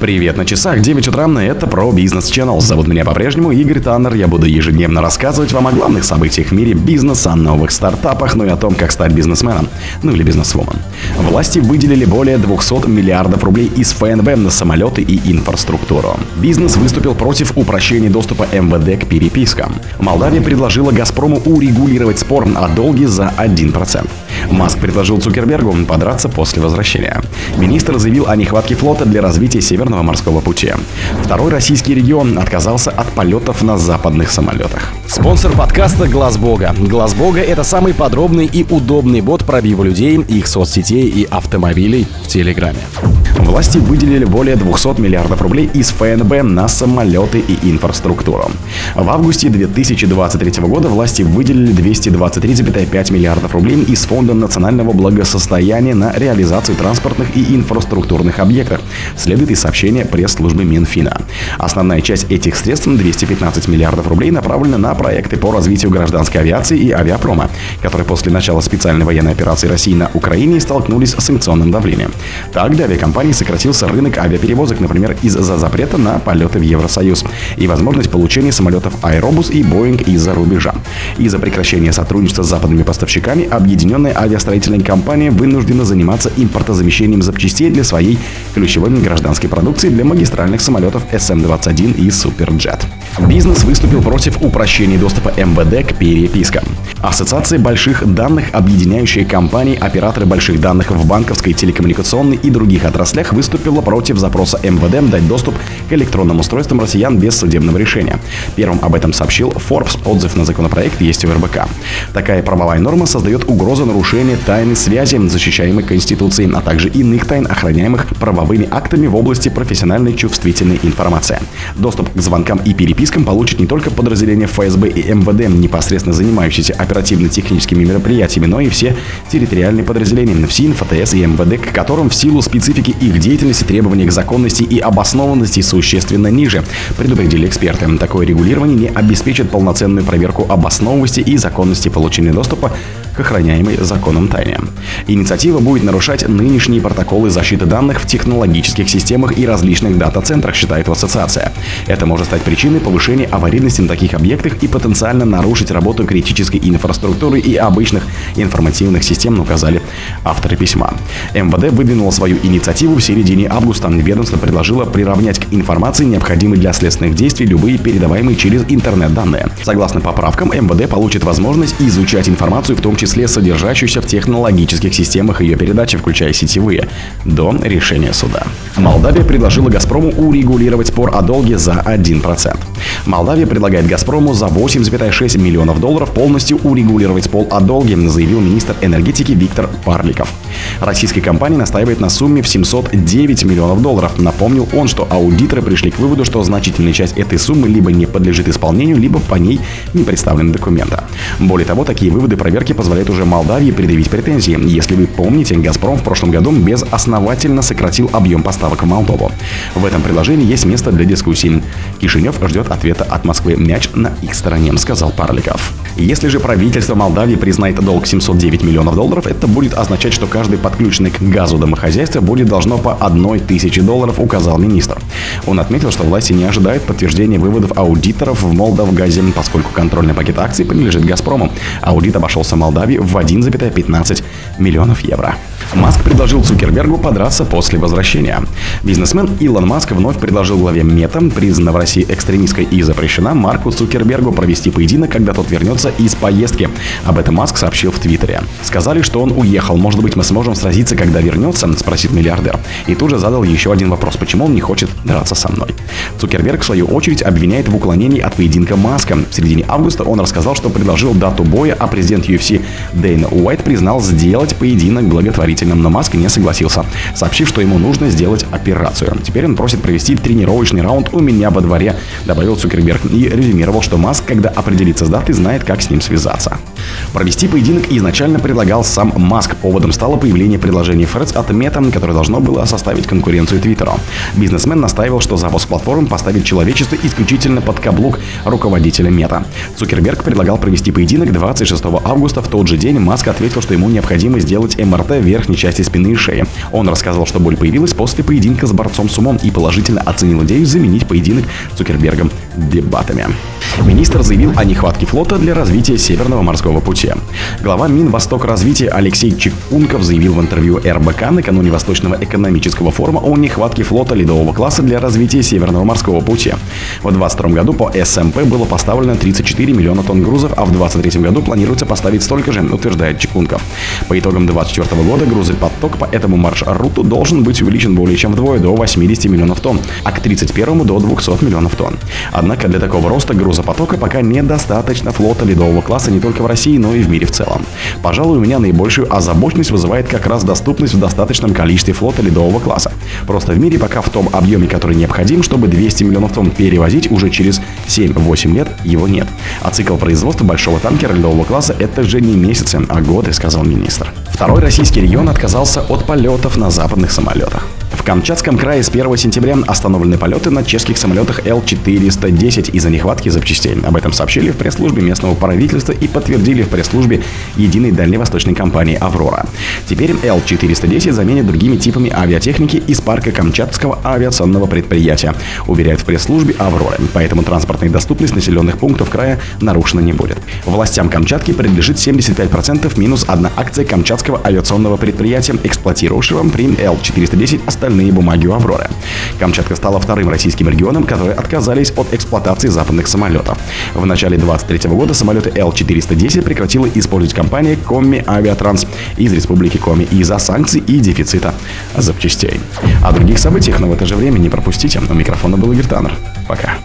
Привет на часах, 9 утра, это про бизнес Channel. Зовут меня по-прежнему Игорь Таннер. Я буду ежедневно рассказывать вам о главных событиях в мире бизнеса, о новых стартапах, ну и о том, как стать бизнесменом, ну или бизнесвумен. Власти выделили более 200 миллиардов рублей из ФНБ на самолеты и инфраструктуру. Бизнес выступил против упрощения доступа МВД к перепискам. Молдавия предложила «Газпрому» урегулировать спор о долге за 1%. Маск предложил Цукербергу подраться после возвращения. Министр заявил о нехватке флота для развития Северного морского пути. Второй российский регион отказался от полетов на западных самолетах. Спонсор подкаста Глаз Бога. Глаз Бога это самый подробный и удобный бот пробива людей, их соцсетей и автомобилей в Телеграме. Власти выделили более 200 миллиардов рублей из ФНБ на самолеты и инфраструктуру. В августе 2023 года власти выделили 223,5 миллиардов рублей из Фонда национального благосостояния на реализацию транспортных и инфраструктурных объектов, следует из сообщения пресс-службы Минфина. Основная часть этих средств, 215 миллиардов рублей, направлена на проекты по развитию гражданской авиации и авиапрома, которые после начала специальной военной операции России на Украине столкнулись с санкционным давлением. Так, для авиакомпаний сократился рынок авиаперевозок, например, из-за запрета на полеты в Евросоюз и возможность получения самолетов Аэробус и Боинг из-за рубежа. Из-за прекращения сотрудничества с западными поставщиками объединенная авиастроительная компания вынуждена заниматься импортозамещением запчастей для своей ключевой гражданской продукции для магистральных самолетов SM-21 и Суперджет. Бизнес выступил против упрощения доступа МВД к перепискам. Ассоциация больших данных, объединяющая компании, операторы больших данных в банковской, телекоммуникационной и других отраслях, выступила против запроса МВД дать доступ к электронным устройствам россиян без судебного решения. Первым об этом сообщил Forbes. Отзыв на законопроект есть у РБК. Такая правовая норма создает угрозу нарушения тайны связи, защищаемой Конституцией, а также иных тайн, охраняемых правовыми актами в области профессиональной чувствительной информации. Доступ к звонкам и перепискам получат не только подразделения ФСБ и МВД, непосредственно занимающиеся оперативно-техническими мероприятиями, но и все территориальные подразделения ФСИН, ФТС и МВД, к которым в силу специфики их деятельности требования к законности и обоснованности существенно ниже, предупредили эксперты. Такое регулирование не обеспечит полноценную проверку обоснованности и законности получения доступа к охраняемой законом тайне. Инициатива будет нарушать нынешние протоколы защиты данных в технологических системах и различных дата-центрах, считает ассоциация. Это может стать причиной повышения аварийности на таких объектах и потенциально нарушить работу критической инфраструктуры и обычных информативных систем, указали авторы письма. МВД выдвинула свою инициативу в середине августа. Ведомство предложило приравнять к информации, необходимой для следственных действий, любые передаваемые через интернет-данные. Согласно поправкам, МВД получит возможность изучать информацию, в том числе содержащуюся в технологических системах ее передачи, включая сетевые, до решения суда. Молдавия предложила «Газпрому» урегулировать спор о долге за 1%. Молдавия предлагает «Газпрому» за 8,6 миллионов долларов полностью урегулировать спор о долге, заявил министр энергетики Виктор Парликов. Российская компания настаивает на сумме в 709 миллионов долларов. Напомнил он, что аудиторы пришли к выводу, что значительная часть этой суммы либо не подлежит исполнению, либо по ней не представлены документы. Более того, такие выводы проверки позволяют уже Молдавии предъявить претензии. Если вы помните, «Газпром» в прошлом году безосновательно сократил объем поставок в Молдову. В этом предложении есть место для дискуссий. Кишинев ждет ответа от Москвы. Мяч на их стороне, сказал Парликов. Если же правительство Молдавии признает долг 709 миллионов долларов, это будет означать, что каждый подключенный к газу домохозяйство будет должно по одной тысяче долларов, указал министр. Он отметил, что власти не ожидают подтверждения выводов аудиторов в Молдавгазе, поскольку контрольный пакет акций принадлежит «Газпрому». Аудит обошелся Молдавии в 1,15 миллионов евро. Маск предложил Цукербергу подраться после возвращения. Бизнесмен Илон Маск вновь предложил главе Мета, признанного в России экстремистской и запрещена, Марку Цукербергу провести поединок, когда тот вернется из поездки. Об этом Маск сообщил в Твиттере. Сказали, что он уехал. Может быть, мы сможем сразиться, когда вернется? Спросит миллиардер. И тут же задал еще один вопрос. Почему он не хочет драться со мной? Цукерберг, в свою очередь, обвиняет в уклонении от поединка Маска. В середине августа он рассказал, что предложил дату боя, а президент UFC Дэйна Уайт признал сделать поединок благотворительным, но Маск не согласился, сообщив, что ему нужно сделать операцию. Теперь он просит провести тренировочный раунд у меня во дворе, добавил заявил Цукерберг и резюмировал, что Маск, когда определится с датой, знает, как с ним связаться. Провести поединок изначально предлагал сам Маск. Поводом стало появление предложений Фредс от Мета, которое должно было составить конкуренцию Твиттеру. Бизнесмен настаивал, что запуск платформы поставит человечество исключительно под каблук руководителя Мета. Цукерберг предлагал провести поединок 26 августа. В тот же день Маск ответил, что ему необходимо сделать МРТ верхней части спины и шеи. Он рассказал, что боль появилась после поединка с борцом с умом и положительно оценил идею заменить поединок Цукербергом дебатами. Министр заявил о нехватке флота для развития Северного морского пути. Глава Минвосток развития Алексей Чекунков заявил в интервью РБК накануне Восточного экономического форума о нехватке флота ледового класса для развития Северного морского пути. В 2022 году по СМП было поставлено 34 миллиона тонн грузов, а в 2023 году планируется поставить столько же, утверждает Чекунков. По итогам 2024 года грузопоток по этому маршруту должен быть увеличен более чем вдвое до 80 миллионов тонн, а к 31 до 200 миллионов тонн. Однако для такого роста грузопотока пока недостаточно флота ледового класса не только в России, но и в мире в целом. Пожалуй, у меня наибольшую озабоченность вызывает как раз доступность в достаточном количестве флота ледового класса. Просто в мире пока в том объеме, который необходим, чтобы 200 миллионов тонн перевозить уже через 7-8 лет, его нет. А цикл производства большого танкера ледового класса это же не месяцы, а годы, сказал министр. Второй российский регион отказался от полетов на западных самолетах. Камчатском крае с 1 сентября остановлены полеты на чешских самолетах Л-410 из-за нехватки запчастей. Об этом сообщили в пресс-службе местного правительства и подтвердили в пресс-службе единой дальневосточной компании «Аврора». Теперь Л-410 заменят другими типами авиатехники из парка Камчатского авиационного предприятия, уверяют в пресс-службе «Аврора». Поэтому транспортная доступность населенных пунктов края нарушена не будет. Властям Камчатки принадлежит 75% минус одна акция Камчатского авиационного предприятия, эксплуатировавшего при Л-410 остальные остальные бумаги у «Авроры». Камчатка стала вторым российским регионом, которые отказались от эксплуатации западных самолетов. В начале 2023 года самолеты Л-410 прекратила использовать компания Коми Авиатранс из Республики Коми из-за санкций и дефицита запчастей. О других событиях, но в это же время не пропустите. У микрофона был Игорь Таннер. Пока.